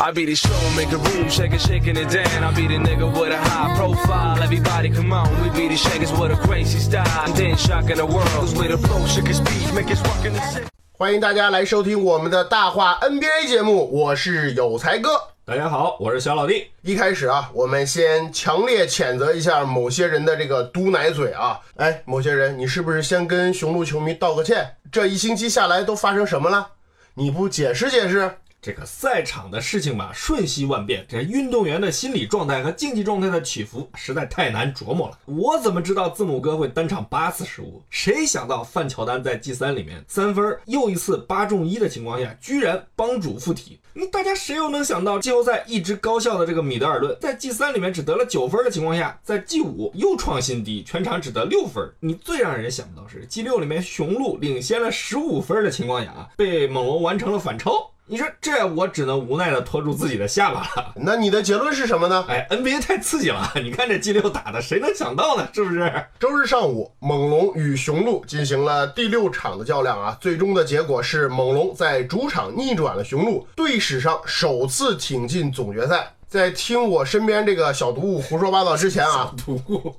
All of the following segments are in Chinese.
I be the show, make a room, shake it, shaking it down. I be the nigga with a high profile. Everybody come on, we be the shakers with a crazy style. And then shocking the world, cause we the flow, shake speed, make it rockin' the city. 欢迎大家来收听我们的大话 NBA 节目，我是有才哥。大家好，我是小老弟。一开始啊，我们先强烈谴责一下某些人的这个嘟奶嘴啊！哎，某些人，你是不是先跟雄鹿球迷道个歉？这一星期下来都发生什么了？你不解释解释？这个赛场的事情吧，瞬息万变，这运动员的心理状态和竞技状态的起伏实在太难琢磨了。我怎么知道字母哥会单场八次失误？谁想到范乔丹在 G 三里面三分又一次八中一的情况下，居然帮主附体？那大家谁又能想到季后赛一直高效的这个米德尔顿，在 G 三里面只得了九分的情况下，在 G 五又创新低，全场只得六分。你最让人想不到是 G 六里面雄鹿领先了十五分的情况下啊，被猛龙完成了反超。你说这我只能无奈的拖住自己的下巴了。那你的结论是什么呢？哎，NBA 太刺激了！你看这 G 六打的，谁能想到呢？是不是？周日上午，猛龙与雄鹿进行了第六场的较量啊，最终的结果是猛龙在主场逆转了雄鹿，队史上首次挺进总决赛。在听我身边这个小毒物胡说八道之前啊，毒物，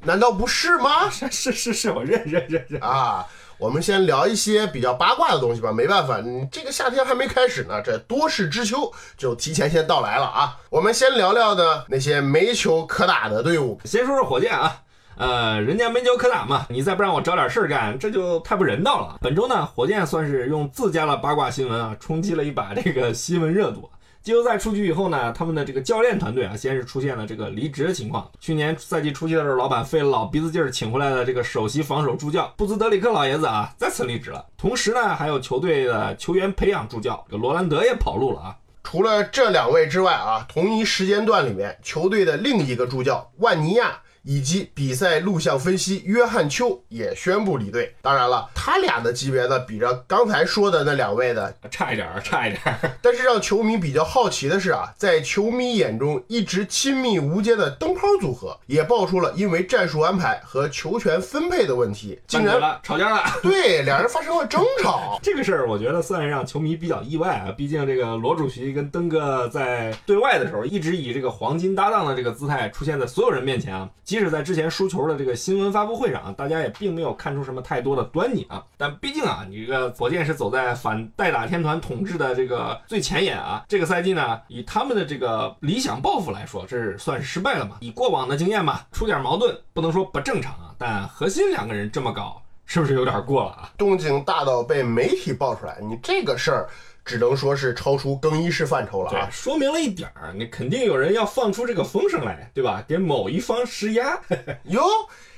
难道不是吗？是是是是，我认认认认。啊，我们先聊一些比较八卦的东西吧。没办法，你这个夏天还没开始呢，这多事之秋就提前先到来了啊。我们先聊聊呢那些没球可打的队伍。先说说火箭啊，呃，人家没球可打嘛，你再不让我找点事儿干，这就太不人道了。本周呢，火箭算是用自家的八卦新闻啊，冲击了一把这个新闻热度。季后赛出局以后呢，他们的这个教练团队啊，先是出现了这个离职的情况。去年赛季初期的时候，老板费了老鼻子劲儿请回来的这个首席防守助教布兹德里克老爷子啊，再次离职了。同时呢，还有球队的球员培养助教这个罗兰德也跑路了啊。除了这两位之外啊，同一时间段里面，球队的另一个助教万尼亚。以及比赛录像分析约翰丘也宣布离队。当然了，他俩的级别呢，比着刚才说的那两位的差一点儿，差一点儿。但是让球迷比较好奇的是啊，在球迷眼中一直亲密无间的灯泡组合，也爆出了因为战术安排和球权分配的问题，竟然了吵架了。对，两人发生了争吵。这个事儿我觉得算是让球迷比较意外啊，毕竟这个罗主席跟登哥在对外的时候，一直以这个黄金搭档的这个姿态出现在所有人面前啊。即使在之前输球的这个新闻发布会上，大家也并没有看出什么太多的端倪啊。但毕竟啊，你这个火箭是走在反代打天团统治的这个最前沿啊。这个赛季呢，以他们的这个理想抱负来说，这是算是失败了嘛？以过往的经验嘛，出点矛盾不能说不正常啊，但核心两个人这么搞，是不是有点过了啊？动静大到被媒体爆出来，你这个事儿。只能说是超出更衣室范畴了啊！说明了一点儿，你肯定有人要放出这个风声来，对吧？给某一方施压。哟，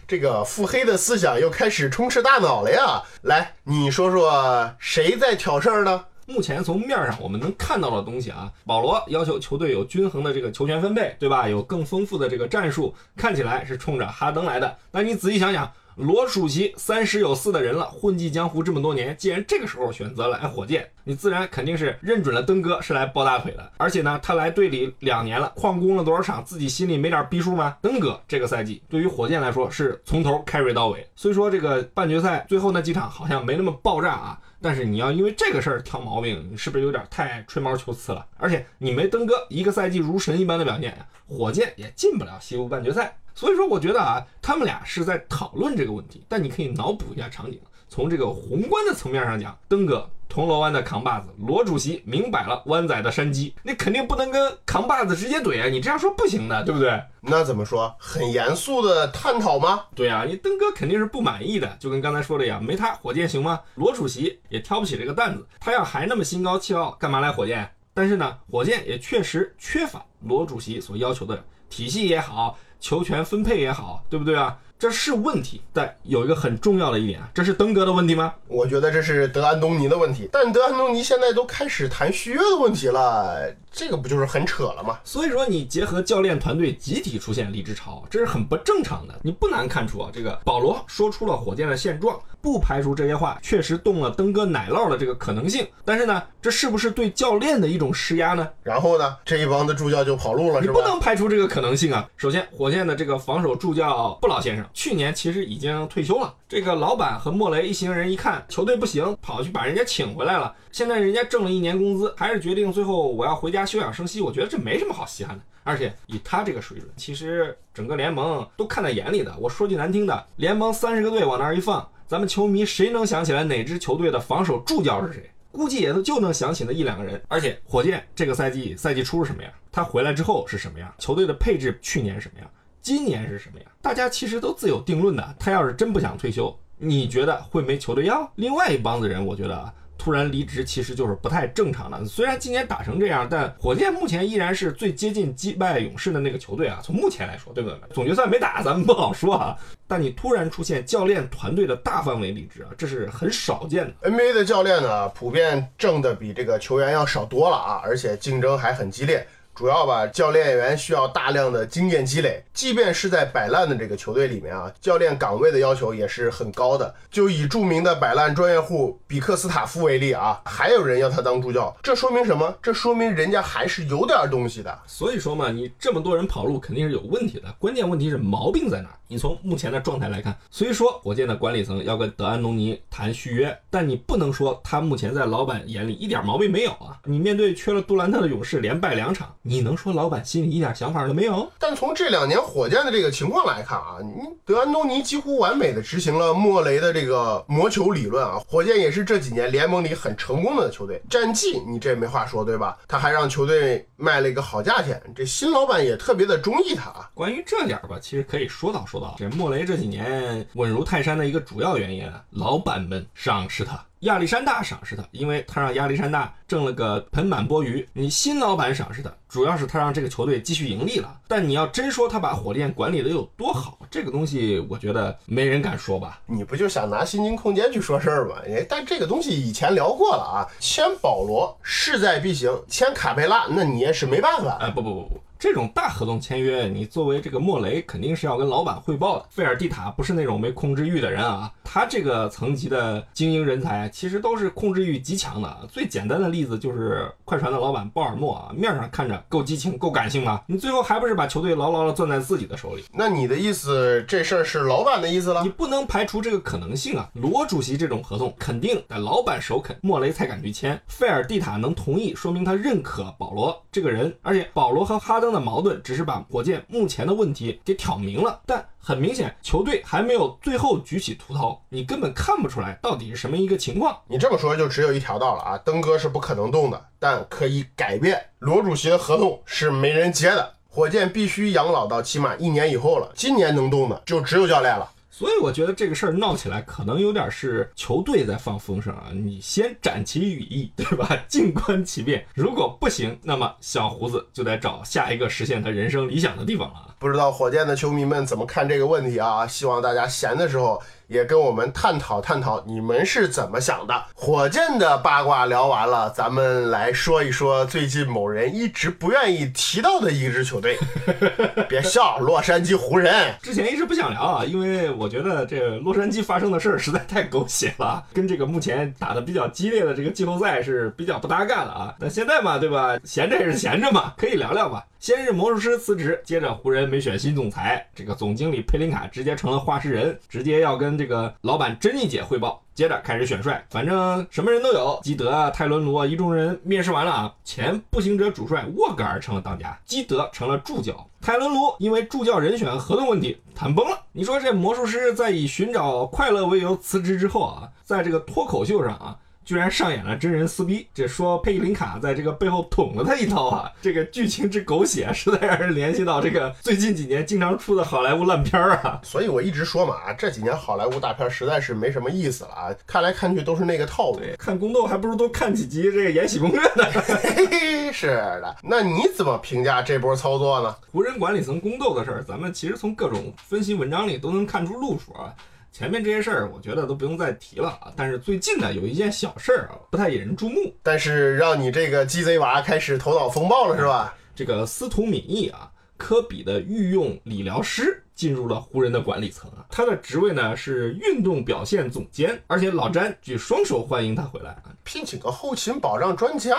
这个腹黑的思想又开始充斥大脑了呀！来，你说说谁在挑事儿呢？目前从面上我们能看到的东西啊，保罗要求球队有均衡的这个球权分配，对吧？有更丰富的这个战术，看起来是冲着哈登来的。那你仔细想想。罗主席三十有四的人了，混迹江湖这么多年，既然这个时候选择了来火箭，你自然肯定是认准了登哥是来抱大腿的。而且呢，他来队里两年了，旷工了多少场，自己心里没点逼数吗？登哥这个赛季对于火箭来说是从头 carry 到尾。虽说这个半决赛最后那几场好像没那么爆炸啊，但是你要因为这个事儿挑毛病，你是不是有点太吹毛求疵了？而且你没登哥一个赛季如神一般的表现，火箭也进不了西部半决赛。所以说，我觉得啊，他们俩是在讨论这个问题。但你可以脑补一下场景，从这个宏观的层面上讲，登哥铜锣湾的扛把子，罗主席明摆了湾仔的山鸡，你肯定不能跟扛把子直接怼啊！你这样说不行的，对不对？那怎么说？很严肃的探讨吗？对啊，你登哥肯定是不满意的，就跟刚才说的一样，没他火箭行吗？罗主席也挑不起这个担子，他要还那么心高气傲，干嘛来火箭？但是呢，火箭也确实缺乏罗主席所要求的体系也好，球权分配也好，对不对啊？这是问题，但有一个很重要的一点啊，这是登哥的问题吗？我觉得这是德安东尼的问题，但德安东尼现在都开始谈续约的问题了，这个不就是很扯了吗？所以说，你结合教练团队集体出现离职潮，这是很不正常的。你不难看出啊，这个保罗说出了火箭的现状，不排除这些话确实动了登哥奶酪的这个可能性。但是呢，这是不是对教练的一种施压呢？然后呢，这一帮的助教就跑路了，是吧？你不能排除这个可能性啊。首先，火箭的这个防守助教布老先生去年其实已经退休了。这个老板和莫雷一行人一看球队不行，跑去把人家请回来了。现在人家挣了一年工资，还是决定最后我要回家休养生息。我觉得这没什么好稀罕的。而且以他这个水准，其实整个联盟都看在眼里的。我说句难听的，联盟三十个队往那儿一放，咱们球迷谁能想起来哪支球队的防守助教是谁？估计也就能想起那一两个人。而且火箭这个赛季赛季初是什么样？他回来之后是什么样？球队的配置去年什么样？今年是什么呀？大家其实都自有定论的。他要是真不想退休，你觉得会没球队要？另外一帮子人，我觉得啊突然离职其实就是不太正常的。虽然今年打成这样，但火箭目前依然是最接近击败勇士的那个球队啊。从目前来说，对不对？总决赛没打，咱们不好说啊。但你突然出现教练团队的大范围离职啊，这是很少见的。NBA 的教练呢，普遍挣的比这个球员要少多了啊，而且竞争还很激烈。主要吧，教练员需要大量的经验积累，即便是在摆烂的这个球队里面啊，教练岗位的要求也是很高的。就以著名的摆烂专业户比克斯塔夫为例啊，还有人要他当助教，这说明什么？这说明人家还是有点东西的。所以说嘛，你这么多人跑路肯定是有问题的，关键问题是毛病在哪？你从目前的状态来看，虽说火箭的管理层要跟德安东尼谈续约，但你不能说他目前在老板眼里一点毛病没有啊。你面对缺了杜兰特的勇士连败两场，你能说老板心里一点想法都没有？但从这两年火箭的这个情况来看啊，你德安东尼几乎完美的执行了莫雷的这个魔球理论啊，火箭也是这几年联盟里很成功的球队，战绩你这没话说对吧？他还让球队卖了一个好价钱，这新老板也特别的中意他啊。关于这点儿吧，其实可以说道说道。这莫雷这几年稳如泰山的一个主要原因啊，老板们赏识他，亚历山大赏识他，因为他让亚历山大挣了个盆满钵盂。你新老板赏识他，主要是他让这个球队继续盈利了。但你要真说他把火箭管理的有多好，这个东西我觉得没人敢说吧。你不就想拿新金空间去说事儿吗？哎，但这个东西以前聊过了啊，签保罗势在必行，签卡佩拉那你也是没办法。哎，不不不不，这种大合同签约，你作为这个莫雷，肯定是要跟老板汇报的。费尔蒂塔不是那种没控制欲的人啊，他这个层级的精英人才，其实都是控制欲极强的。最简单的例子就是快船的老板鲍尔默啊，面上看着够激情、够感性吧，你最后还不是把球队牢牢的攥在自己的手里？那你的意思，这事儿是老板的意思了你？不能排除这个可能性啊！罗主席这种合同肯定得老板首肯，莫雷才敢去签。费尔蒂塔能同意，说明他认可保罗这个人。而且保罗和哈登的矛盾只是把火箭目前的问题给挑明了，但很明显球队还没有最后举起屠刀，你根本看不出来到底是什么一个情况。你这么说就只有一条道了啊，登哥是不可能动的，但可以改变。罗主席的合同是没人接的，火箭必须养老到起码一年以后了。今年能动的就只有教练了。所以我觉得这个事儿闹起来，可能有点是球队在放风声啊。你先展其羽翼，对吧？静观其变。如果不行，那么小胡子就得找下一个实现他人生理想的地方了。不知道火箭的球迷们怎么看这个问题啊？希望大家闲的时候也跟我们探讨探讨，你们是怎么想的？火箭的八卦聊完了，咱们来说一说最近某人一直不愿意提到的一支球队。别笑，洛杉矶湖人。之前一直不想聊啊，因为我觉得这洛杉矶发生的事儿实在太狗血了，跟这个目前打的比较激烈的这个季后赛是比较不搭嘎了啊。那现在嘛，对吧？闲着也是闲着嘛，可以聊聊吧。先是魔术师辞职，接着湖人没选新总裁，这个总经理佩林卡直接成了话事人，直接要跟这个老板珍妮姐汇报。接着开始选帅，反正什么人都有，基德啊、泰伦卢啊，一众人面试完了啊，前步行者主帅沃格尔成了当家，基德成了助教，泰伦卢因为助教人选合同问题谈崩了。你说这魔术师在以寻找快乐为由辞职之后啊，在这个脱口秀上啊。居然上演了真人撕逼，这说佩林卡在这个背后捅了他一刀啊！这个剧情之狗血，实在让人联系到这个最近几年经常出的好莱坞烂片儿啊！所以我一直说嘛，啊，这几年好莱坞大片实在是没什么意思了啊，看来看去都是那个套路。看宫斗还不如多看几集这个《延禧攻略》呢。嘿嘿，是的。那你怎么评价这波操作呢？湖人管理层宫斗的事儿，咱们其实从各种分析文章里都能看出路数啊。前面这些事儿，我觉得都不用再提了啊。但是最近呢，有一件小事儿啊，不太引人注目，但是让你这个鸡贼娃开始头脑风暴了，是吧？这个司徒敏义啊，科比的御用理疗师进入了湖人的管理层啊，他的职位呢是运动表现总监，而且老詹举双手欢迎他回来啊。聘请个后勤保障专家，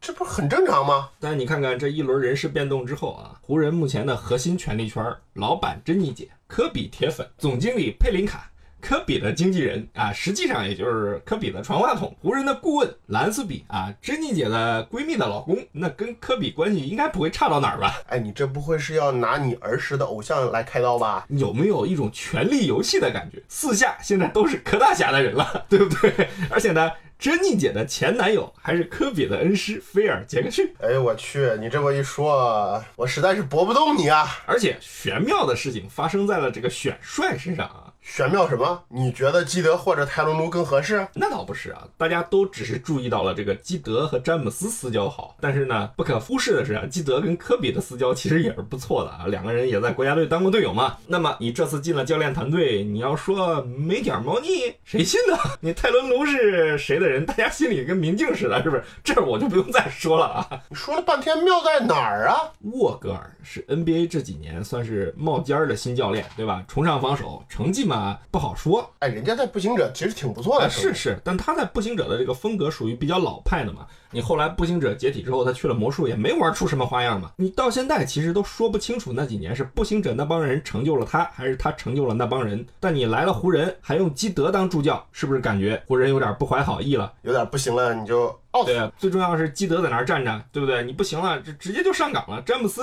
这不是很正常吗？但你看看这一轮人事变动之后啊，湖人目前的核心权力圈，老板珍妮姐。科比铁粉，总经理佩林卡，科比的经纪人啊，实际上也就是科比的传话筒。湖人的顾问兰斯比啊，珍妮姐的闺蜜的老公，那跟科比关系应该不会差到哪儿吧？哎，你这不会是要拿你儿时的偶像来开刀吧？有没有一种权力游戏的感觉？四下现在都是科大侠的人了，对不对？而且呢？珍妮姐的前男友还是科比的恩师菲尔杰克逊。哎呦我去！你这么一说，我实在是驳不动你啊！而且玄妙的事情发生在了这个选帅身上啊。玄妙什么？你觉得基德或者泰伦卢更合适？那倒不是啊，大家都只是注意到了这个基德和詹姆斯私交好，但是呢，不可忽视的是啊，基德跟科比的私交其实也是不错的啊，两个人也在国家队当过队友嘛。那么你这次进了教练团队，你要说没点猫腻，谁信呢？你泰伦卢是谁的人？大家心里跟明镜似的，是不是？这我就不用再说了啊。你说了半天妙在哪儿啊？沃格尔是 NBA 这几年算是冒尖儿的新教练，对吧？崇尚防守，成绩嘛。啊，不好说。哎，人家在步行者其实挺不错的，是是。但他在步行者的这个风格属于比较老派的嘛。你后来步行者解体之后，他去了魔术，也没玩出什么花样嘛。你到现在其实都说不清楚那几年是步行者那帮人成就了他，还是他成就了那帮人。但你来了湖人，还用基德当助教，是不是感觉湖人有点不怀好意了？有点不行了，你就哦，对，最重要是基德在那儿站着，对不对？你不行了，这直接就上岗了，詹姆斯。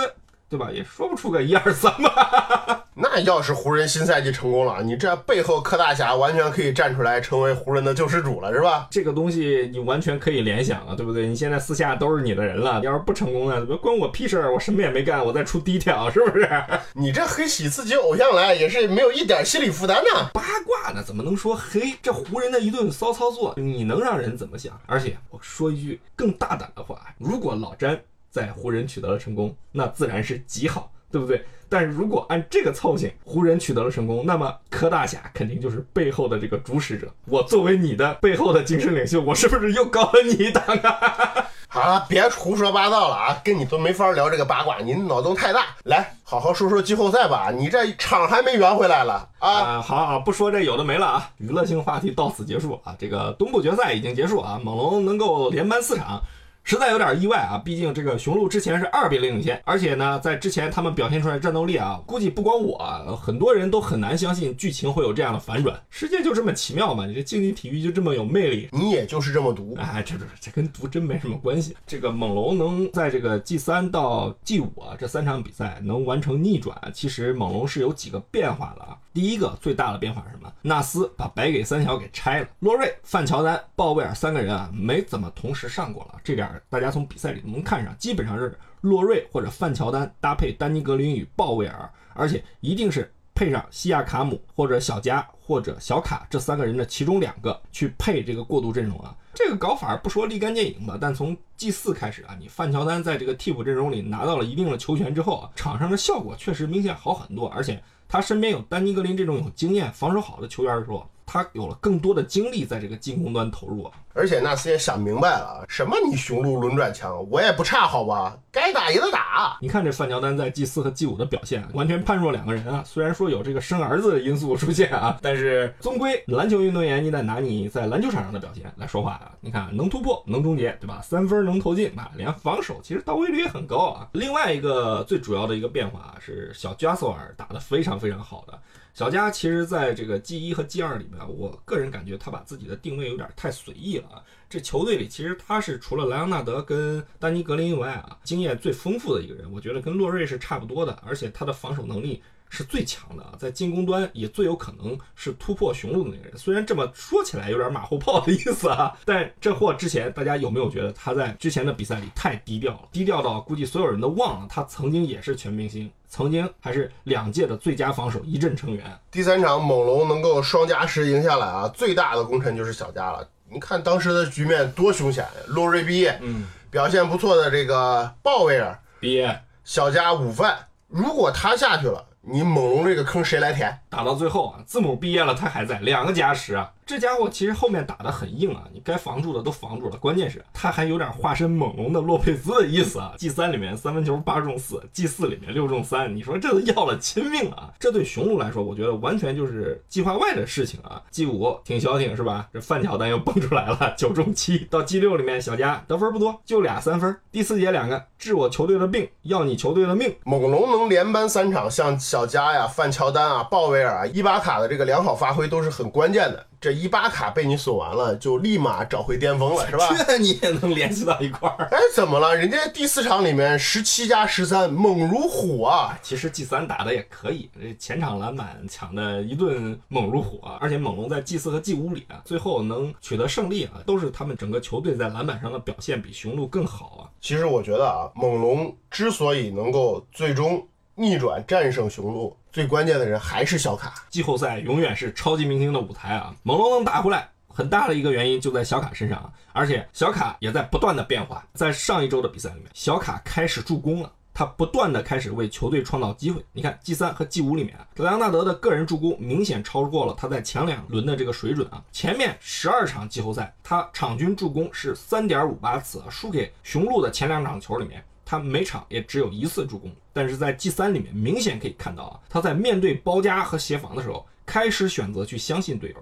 对吧？也说不出个一二三吧。那要是湖人新赛季成功了，你这背后柯大侠完全可以站出来成为湖人的救世主了，是吧？这个东西你完全可以联想啊，对不对？你现在私下都是你的人了，要是不成功呢，关我屁事儿，我什么也没干，我再出低调，是不是？你这黑起自己偶像来也是没有一点心理负担呢。八卦呢，怎么能说黑？这湖人的一顿骚操作，你能让人怎么想？而且我说一句更大胆的话，如果老詹在湖人取得了成功，那自然是极好。对不对？但如果按这个操性，湖人取得了成功，那么柯大侠肯定就是背后的这个主使者。我作为你的背后的精神领袖，我是不是又高了你一档啊？好了，别胡说八道了啊！跟你都没法聊这个八卦，你脑洞太大。来，好好说说季后赛吧。你这场还没圆回来了啊！好好不说这有的没了啊！娱乐性话题到此结束啊！这个东部决赛已经结束啊，猛龙能够连扳四场。实在有点意外啊，毕竟这个雄鹿之前是二比零领先，而且呢，在之前他们表现出来战斗力啊，估计不光我，很多人都很难相信剧情会有这样的反转。世界就这么奇妙嘛，你这竞技体育就这么有魅力，你也就是这么毒，哎，这这这跟毒真没什么关系。这个猛龙能在这个 G 三到 G 五啊这三场比赛能完成逆转，其实猛龙是有几个变化的啊。第一个最大的变化是什么？纳斯把白给三小给拆了，洛瑞、范乔丹、鲍威尔三个人啊没怎么同时上过了，这点大家从比赛里能看上，基本上是洛瑞或者范乔丹搭配丹尼格林与鲍威尔，而且一定是配上西亚卡姆或者小加或者小卡这三个人的其中两个去配这个过渡阵容啊。这个搞法不说立竿见影吧，但从 G 四开始啊，你范乔丹在这个替补阵容里拿到了一定的球权之后啊，场上的效果确实明显好很多，而且。他身边有丹尼格林这种有经验、防守好的球员的时候。他有了更多的精力在这个进攻端投入啊，而且纳斯也想明白了，什么你雄鹿轮转强，我也不差，好吧？该打也得打。你看这范乔丹在 G 四和 G 五的表现，完全判若两个人啊。虽然说有这个生儿子的因素出现啊，但是终归篮球运动员，你得拿你在篮球场上的表现来说话啊。你看能突破，能终结，对吧？三分能投进啊，连防守其实到位率也很高啊。另外一个最主要的一个变化是小加索尔打得非常非常好的。小加其实在这个 G 一和 G 二里面，我个人感觉他把自己的定位有点太随意了啊。这球队里其实他是除了莱昂纳德跟丹尼格林以外啊，经验最丰富的一个人。我觉得跟洛瑞是差不多的，而且他的防守能力是最强的，在进攻端也最有可能是突破雄鹿的那个人。虽然这么说起来有点马后炮的意思啊，但这货之前大家有没有觉得他在之前的比赛里太低调了？低调到估计所有人都忘了他曾经也是全明星，曾经还是两届的最佳防守一阵成员。第三场猛龙能够双加时赢下来啊，最大的功臣就是小加了。你看当时的局面多凶险呀！洛瑞毕业，嗯，表现不错的这个鲍威尔，毕业小加午饭，如果他下去了，你猛龙这个坑谁来填？打到最后啊，字母毕业了，他还在两个加时啊。这家伙其实后面打得很硬啊，你该防住的都防住了，关键是他还有点化身猛龙的洛佩兹的意思啊。G 三里面三分球八中四，G 四里面六中三，你说这都要了亲命啊！这对雄鹿来说，我觉得完全就是计划外的事情啊。G 五挺消停是吧？这范乔丹又蹦出来了，九中七。到 G 六里面，小加得分不多，就俩三分。第四节两个治我球队的病，要你球队的命。猛龙能连扳三场，像小加呀、范乔丹啊、鲍威尔啊、伊巴卡的这个良好发挥都是很关键的。这伊巴卡被你损完了，就立马找回巅峰了，是吧？这你也能联系到一块儿？哎，怎么了？人家第四场里面十七加十三，猛如虎啊！其实 G 三打的也可以，这前场篮板抢的一顿猛如虎啊！而且猛龙在 G 四和 G 五里啊，最后能取得胜利啊，都是他们整个球队在篮板上的表现比雄鹿更好啊。其实我觉得啊，猛龙之所以能够最终逆转战胜雄鹿，最关键的人还是小卡。季后赛永远是超级明星的舞台啊！猛龙能打回来，很大的一个原因就在小卡身上啊！而且小卡也在不断的变化。在上一周的比赛里面，小卡开始助攻了，他不断的开始为球队创造机会。你看 G 三和 G 五里面，莱昂纳德的个人助攻明显超过了他在前两轮的这个水准啊！前面十二场季后赛，他场均助攻是三点五八次，输给雄鹿的前两场球里面。他每场也只有一次助攻，但是在 G 三里面明显可以看到啊，他在面对包夹和协防的时候，开始选择去相信队友。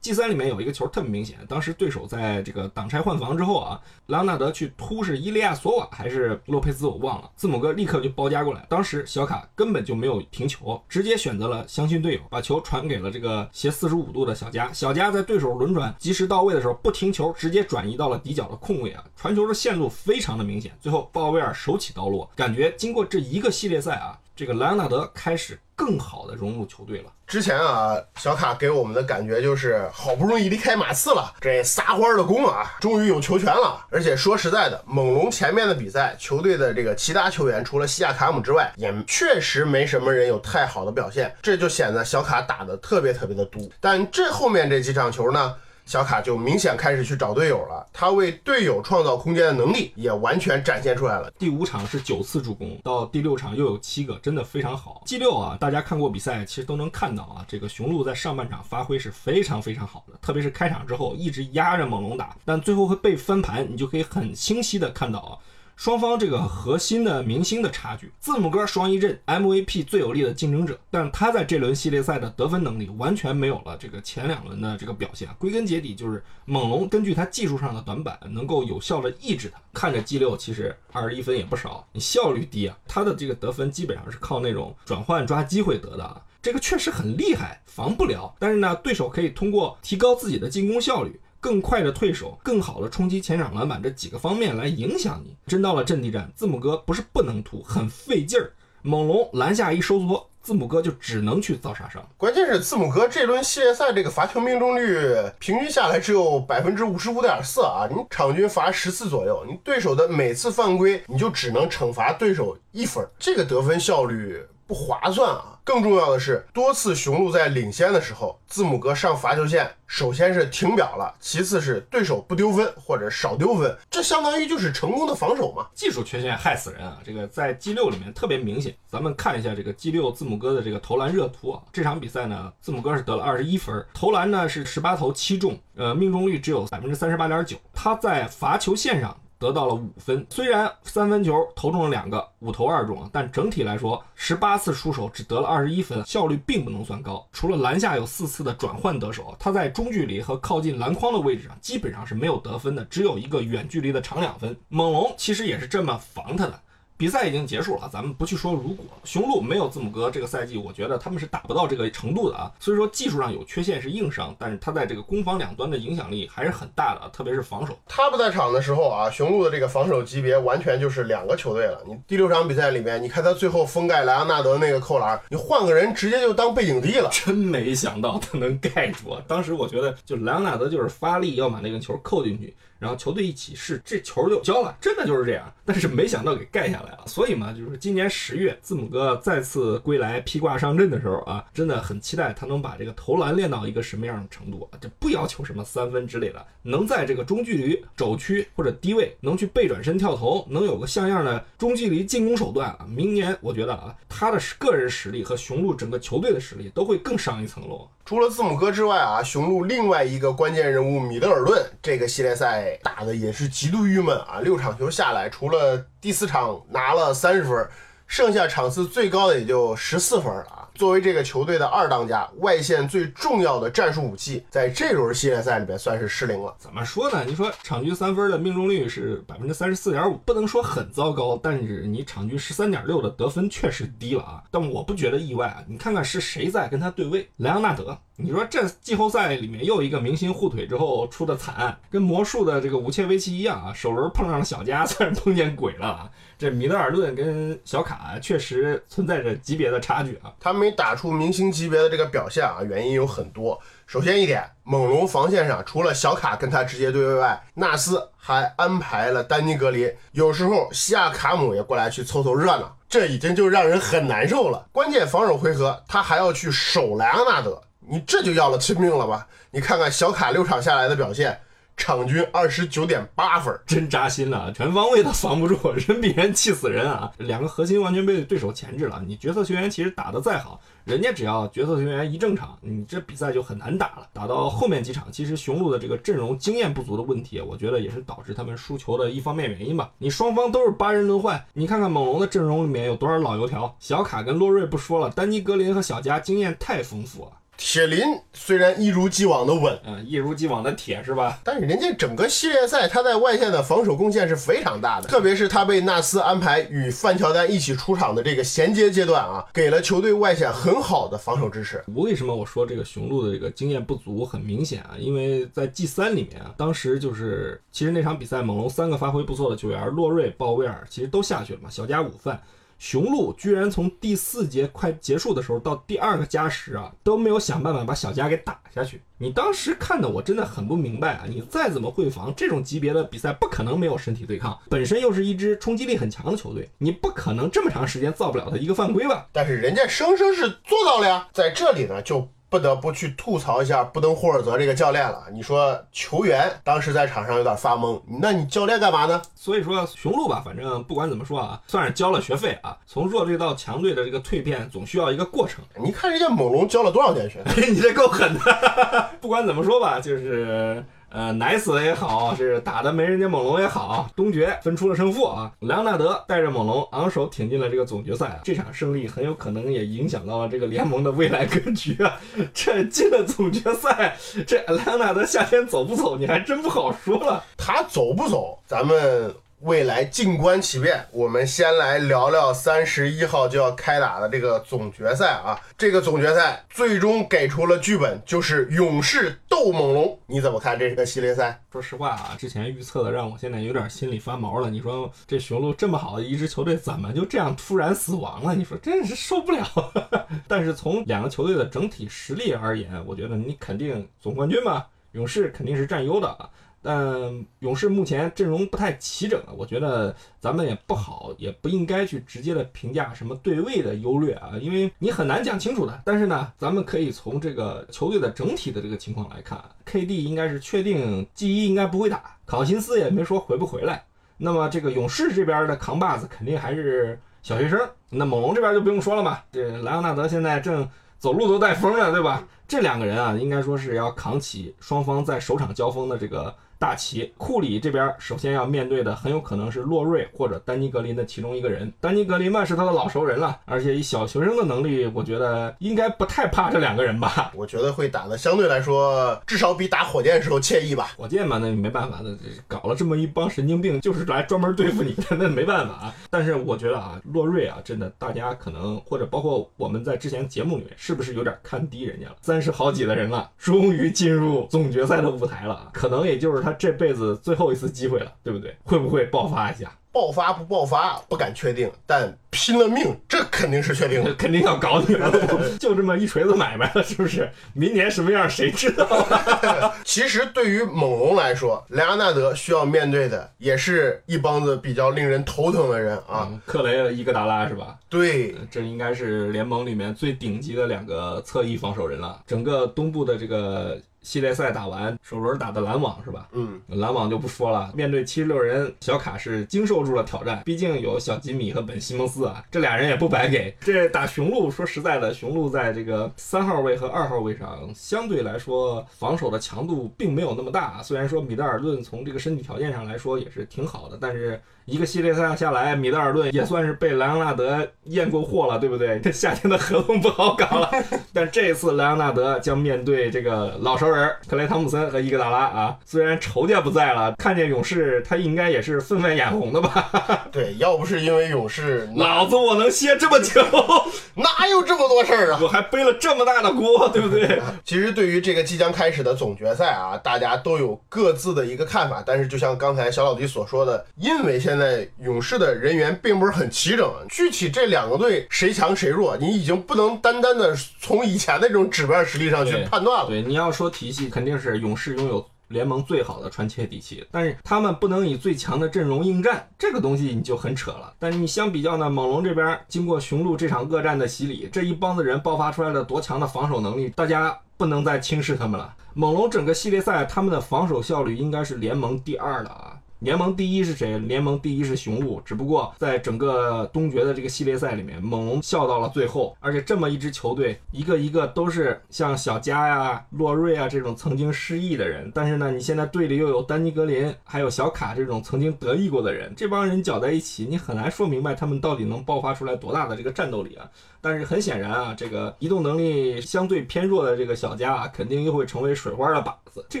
G 三里面有一个球特别明显，当时对手在这个挡拆换防之后啊，莱昂纳德去突是伊利亚索瓦还是洛佩兹我忘了，字母哥立刻就包夹过来，当时小卡根本就没有停球，直接选择了相信队友，把球传给了这个斜四十五度的小加，小加在对手轮转及时到位的时候不停球，直接转移到了底角的空位啊，传球的线路非常的明显，最后鲍威尔手起刀落，感觉经过这一个系列赛啊，这个莱昂纳德开始更好的融入球队了。之前啊，小卡给我们的感觉就是好不容易离开马刺了，这撒欢儿的攻啊，终于有球权了。而且说实在的，猛龙前面的比赛，球队的这个其他球员除了西亚卡姆之外，也确实没什么人有太好的表现，这就显得小卡打的特别特别的毒。但这后面这几场球呢？小卡就明显开始去找队友了，他为队友创造空间的能力也完全展现出来了。第五场是九次助攻，到第六场又有七个，真的非常好。G 六啊，大家看过比赛，其实都能看到啊，这个雄鹿在上半场发挥是非常非常好的，特别是开场之后一直压着猛龙打，但最后会被翻盘，你就可以很清晰的看到啊。双方这个核心的明星的差距，字母哥双一阵 MVP 最有力的竞争者，但他在这轮系列赛的得分能力完全没有了这个前两轮的这个表现。归根结底就是猛龙根据他技术上的短板，能够有效的抑制他。看着 G 六其实二十一分也不少，你效率低啊，他的这个得分基本上是靠那种转换抓机会得的啊，这个确实很厉害，防不了。但是呢，对手可以通过提高自己的进攻效率。更快的退守，更好的冲击前场篮板，这几个方面来影响你。真到了阵地战，字母哥不是不能突，很费劲儿。猛龙篮下一收缩，字母哥就只能去造杀伤。关键是字母哥这轮系列赛这个罚球命中率平均下来只有百分之五十五点四啊，你场均罚十次左右，你对手的每次犯规你就只能惩罚对手一分，这个得分效率不划算啊。更重要的是，多次雄鹿在领先的时候，字母哥上罚球线，首先是停表了，其次是对手不丢分或者少丢分，这相当于就是成功的防守嘛。技术缺陷害死人啊！这个在 G 六里面特别明显。咱们看一下这个 G 六字母哥的这个投篮热图啊，这场比赛呢，字母哥是得了二十一分，投篮呢是十八投七中，呃，命中率只有百分之三十八点九，他在罚球线上。得到了五分，虽然三分球投中了两个，五投二中，但整体来说，十八次出手只得了二十一分，效率并不能算高。除了篮下有四次的转换得手，他在中距离和靠近篮筐的位置上基本上是没有得分的，只有一个远距离的长两分。猛龙其实也是这么防他的。比赛已经结束了，咱们不去说如果雄鹿没有字母哥这个赛季，我觉得他们是打不到这个程度的啊。所以说技术上有缺陷是硬伤，但是他在这个攻防两端的影响力还是很大的啊，特别是防守。他不在场的时候啊，雄鹿的这个防守级别完全就是两个球队了。你第六场比赛里面，你看他最后封盖莱昂纳德那个扣篮，你换个人直接就当背景地了。真没想到他能盖住啊！当时我觉得，就莱昂纳德就是发力要把那个球扣进去，然后球队一起试，这球就交了，真的就是这样。但是没想到给盖下来了。所以嘛，就是今年十月字母哥再次归来披挂上阵的时候啊，真的很期待他能把这个投篮练到一个什么样的程度啊！这不要求什么三分之类的，能在这个中距离肘区或者低位能去背转身跳投，能有个像样的中距离进攻手段啊！明年我觉得啊，他的个人实力和雄鹿整个球队的实力都会更上一层楼。除了字母哥之外啊，雄鹿另外一个关键人物米德尔顿，这个系列赛打的也是极度郁闷啊！六场球下来，除了第四场拿了三十分，剩下场次最高的也就十四分了啊！作为这个球队的二当家，外线最重要的战术武器，在这轮系列赛里边算是失灵了。怎么说呢？你说场均三分的命中率是百分之三十四点五，不能说很糟糕，但是你场均十三点六的得分确实低了啊！但我不觉得意外啊！你看看是谁在跟他对位，莱昂纳德。你说这季后赛里面又一个明星护腿之后出的惨，跟魔术的这个武切维奇一样啊，首轮碰上了小加，算是碰见鬼了啊！这米德尔顿跟小卡确实存在着级别的差距啊，他们没打出明星级别的这个表现啊，原因有很多。首先一点，猛龙防线上除了小卡跟他直接对位外，纳斯还安排了丹尼格林，有时候西亚卡姆也过来去凑凑热闹，这已经就让人很难受了。关键防守回合，他还要去守莱昂纳德。你这就要了亲命了吧？你看看小卡六场下来的表现，场均二十九点八分，真扎心了，全方位的防不住，人比人气死人啊！两个核心完全被对手钳制了。你角色球员其实打得再好，人家只要角色球员一正常，你这比赛就很难打了。打到后面几场，其实雄鹿的这个阵容经验不足的问题，我觉得也是导致他们输球的一方面原因吧。你双方都是八人轮换，你看看猛龙的阵容里面有多少老油条，小卡跟洛瑞不说了，丹尼格林和小加经验太丰富了。铁林虽然一如既往的稳，嗯，一如既往的铁是吧？但是人家整个系列赛他在外线的防守贡献是非常大的，特别是他被纳斯安排与范乔丹一起出场的这个衔接阶段啊，给了球队外线很好的防守支持。为什么我说这个雄鹿的这个经验不足很明显啊？因为在 G 三里面啊，当时就是其实那场比赛猛龙三个发挥不错的球员，洛瑞、鲍威尔其实都下去了嘛，小加午饭。雄鹿居然从第四节快结束的时候到第二个加时啊，都没有想办法把小加给打下去。你当时看的我真的很不明白啊！你再怎么会防，这种级别的比赛不可能没有身体对抗，本身又是一支冲击力很强的球队，你不可能这么长时间造不了他一个犯规吧？但是人家生生是做到了呀，在这里呢就。不得不去吐槽一下布登霍尔泽这个教练了。你说球员当时在场上有点发懵，那你教练干嘛呢？所以说雄鹿吧，反正不管怎么说啊，算是交了学费啊。从弱队到强队的这个蜕变，总需要一个过程。你看人家猛龙交了多少年学费？你这够狠的。不管怎么说吧，就是。呃，奶死了也好，是打的没人家猛龙也好，东决分出了胜负啊。莱昂纳德带着猛龙昂首挺进了这个总决赛啊。这场胜利很有可能也影响到了这个联盟的未来格局啊。这进了总决赛，这莱昂纳德夏天走不走，你还真不好说了。他走不走，咱们。未来静观其变。我们先来聊聊三十一号就要开打的这个总决赛啊。这个总决赛最终给出了剧本，就是勇士斗猛龙。你怎么看这个系列赛？说实话啊，之前预测的让我现在有点心里发毛了。你说这雄鹿这么好的一支球队，怎么就这样突然死亡了？你说真是受不了。但是从两个球队的整体实力而言，我觉得你肯定总冠军嘛，勇士肯定是占优的啊。但勇士目前阵容不太齐整啊，我觉得咱们也不好，也不应该去直接的评价什么对位的优劣啊，因为你很难讲清楚的。但是呢，咱们可以从这个球队的整体的这个情况来看，KD 应该是确定 G 一应该不会打，考辛斯也没说回不回来。那么这个勇士这边的扛把子肯定还是小学生，那猛龙这边就不用说了嘛，这莱昂纳德现在正。走路都带风了，对吧？这两个人啊，应该说是要扛起双方在首场交锋的这个大旗。库里这边首先要面对的很有可能是洛瑞或者丹尼格林的其中一个人。丹尼格林嘛是他的老熟人了，而且以小学生的能力，我觉得应该不太怕这两个人吧。我觉得会打的相对来说，至少比打火箭时候惬意吧。火箭嘛，那没办法，那搞了这么一帮神经病，就是来专门对付你的，那没办法啊。但是我觉得啊，洛瑞啊，真的，大家可能或者包括我们在之前节目里面，是不是有点看低人家了？三十好几的人了，终于进入总决赛的舞台了，可能也就是他这辈子最后一次机会了，对不对？会不会爆发一下？爆发不爆发不敢确定，但拼了命这肯定是确定的。肯定要搞你了，就这么一锤子买卖了，是不是？明年什么样谁知道？其实对于猛龙来说，莱昂纳德需要面对的也是一帮子比较令人头疼的人啊。嗯克雷伊戈达拉是吧？对，这应该是联盟里面最顶级的两个侧翼防守人了。整个东部的这个系列赛打完，首轮打的篮网是吧？嗯，篮网就不说了，面对七十六人，小卡是经受住了挑战。毕竟有小吉米和本西蒙斯啊，这俩人也不白给。这打雄鹿，说实在的，雄鹿在这个三号位和二号位上，相对来说防守的强度并没有那么大。虽然说米德尔顿从这个身体条件上来说也是挺好的，但是一个系列赛下来，米德尔顿也算是被莱昂纳德验过货了，对不对？这夏天的合同不好搞了。但这次莱昂纳德将面对这个老熟人克莱汤普森和伊戈达拉啊，虽然仇家不在了，看见勇士他应该也是分外眼红的吧？对，要不是因为勇士，哪老子我能歇这么久，哪有这么多事儿啊？我还背了这么大的锅，对不对？其实对于这个即将开始的总决赛啊，大家都有各自的一个看法。但是就像刚才小老弟所说的，因为现在勇士的人员并不是很齐整，具体这两个队谁强谁弱，你已经不能单单的从以前的这种指标实力上去判断了。对，你要说体系，肯定是勇士拥有联盟最好的传切底气，但是他们不能以最强的阵容应战，这个东西你就很扯了。但是你相比较呢，猛龙这边经过雄鹿这场恶战的洗礼，这一帮子人爆发出来了多强的防守能力，大家不能再轻视他们了。猛龙整个系列赛他们的防守效率应该是联盟第二的啊。联盟第一是谁？联盟第一是雄鹿，只不过在整个东决的这个系列赛里面，猛龙笑到了最后。而且这么一支球队，一个一个都是像小加呀、洛瑞啊这种曾经失意的人，但是呢，你现在队里又有丹尼格林，还有小卡这种曾经得意过的人，这帮人搅在一起，你很难说明白他们到底能爆发出来多大的这个战斗力啊。但是很显然啊，这个移动能力相对偏弱的这个小加啊，肯定又会成为水花的靶子。这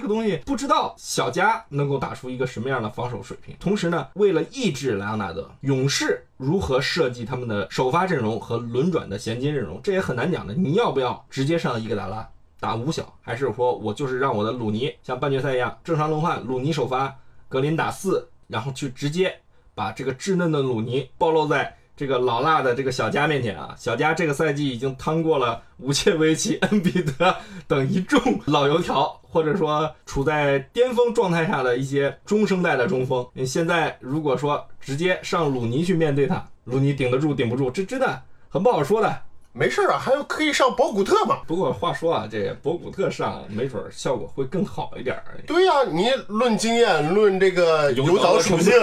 个东西不知道小加能够打出一个什么样的防守水平。同时呢，为了抑制莱昂纳德，勇士如何设计他们的首发阵容和轮转的衔接阵容，这也很难讲的。你要不要直接上伊戈达拉打五小，还是说我就是让我的鲁尼像半决赛一样正常轮换，鲁尼首发，格林打四，然后去直接把这个稚嫩的鲁尼暴露在。这个老辣的这个小加面前啊，小加这个赛季已经趟过了无切维奇、恩比德等一众老油条，或者说处在巅峰状态下的一些中生代的中锋。你现在如果说直接上鲁尼去面对他，鲁尼顶得住顶不住，这真的很不好说的。没事啊，还有可以上博古特嘛？不过话说啊，这博古特上没准效果会更好一点儿。对呀、你论经验，论这个油条的属性，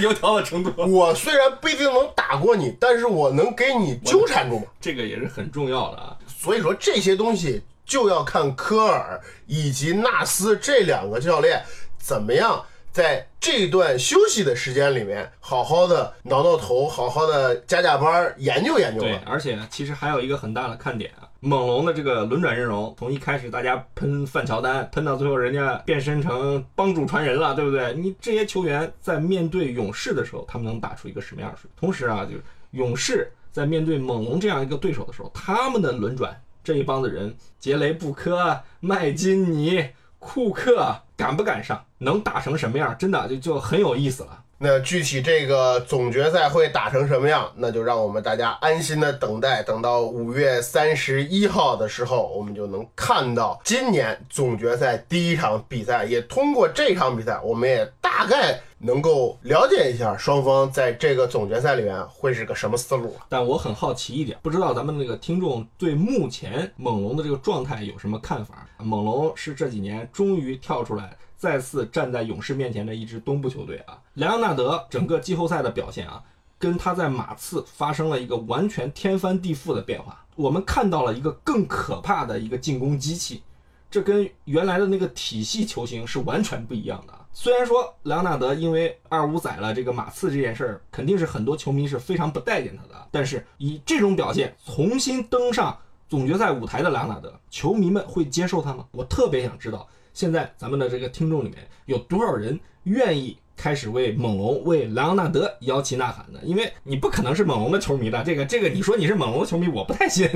油条的程度，我虽然不一定能打过你，但是我能给你纠缠住嘛。这个也是很重要的啊。所以说这些东西就要看科尔以及纳斯这两个教练怎么样在这段休息的时间里面，好好的挠挠头，好好的加加班，研究研究对，。而且其实还有一个很大的看点啊，猛龙的这个轮转阵容，从一开始大家喷范乔丹，喷到最后人家变身成帮主传人了，对不对？你这些球员在面对勇士的时候，他们能打出一个什么样的水平？同时啊，就勇士在面对猛龙这样一个对手的时候，他们的轮转这一帮子人，杰雷布科、麦金尼、库克敢不敢上，能打成什么样？真的就就很有意思了。那具体这个总决赛会打成什么样，那就让我们大家安心的等待，等到五月三十一号的时候，我们就能看到今年总决赛第一场比赛。也通过这场比赛，我们也大概能够了解一下双方在这个总决赛里面会是个什么思路。但我很好奇一点，不知道咱们那个听众对目前猛龙的这个状态有什么看法？猛龙是这几年终于跳出来，再次站在勇士面前的一支东部球队啊。莱昂纳德整个季后赛的表现啊，跟他在马刺发生了一个完全天翻地覆的变化。我们看到了一个更可怕的一个进攻机器。这跟原来的那个体系球星是完全不一样的啊。虽然说莱昂纳德因为二五载了这个马刺这件事儿，肯定是很多球迷是非常不待见他的，但是以这种表现重新登上总决赛舞台的莱昂纳德，球迷们会接受他吗？我特别想知道，现在咱们的这个听众里面有多少人愿意开始为猛龙、为莱昂纳德摇旗呐喊的？因为你不可能是猛龙的球迷的，这个这个，你说你是猛龙的球迷，我不太信。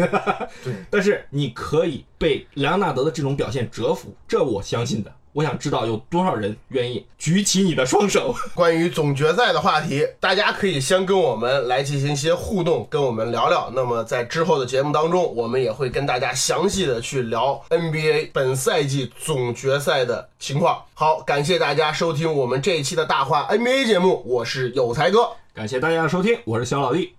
对，但是你可以被莱昂纳德的这种表现折服，这我相信的。我想知道有多少人愿意举起你的双手。关于总决赛的话题，大家可以先跟我们来进行一些互动，跟我们聊聊。那么在之后的节目当中，我们也会跟大家详细的去聊 NBA 本赛季总决赛的情况。好，感谢大家收听我们这一期的大话 NBA 节目，我是有才哥。感谢大家的收听，我是小老弟。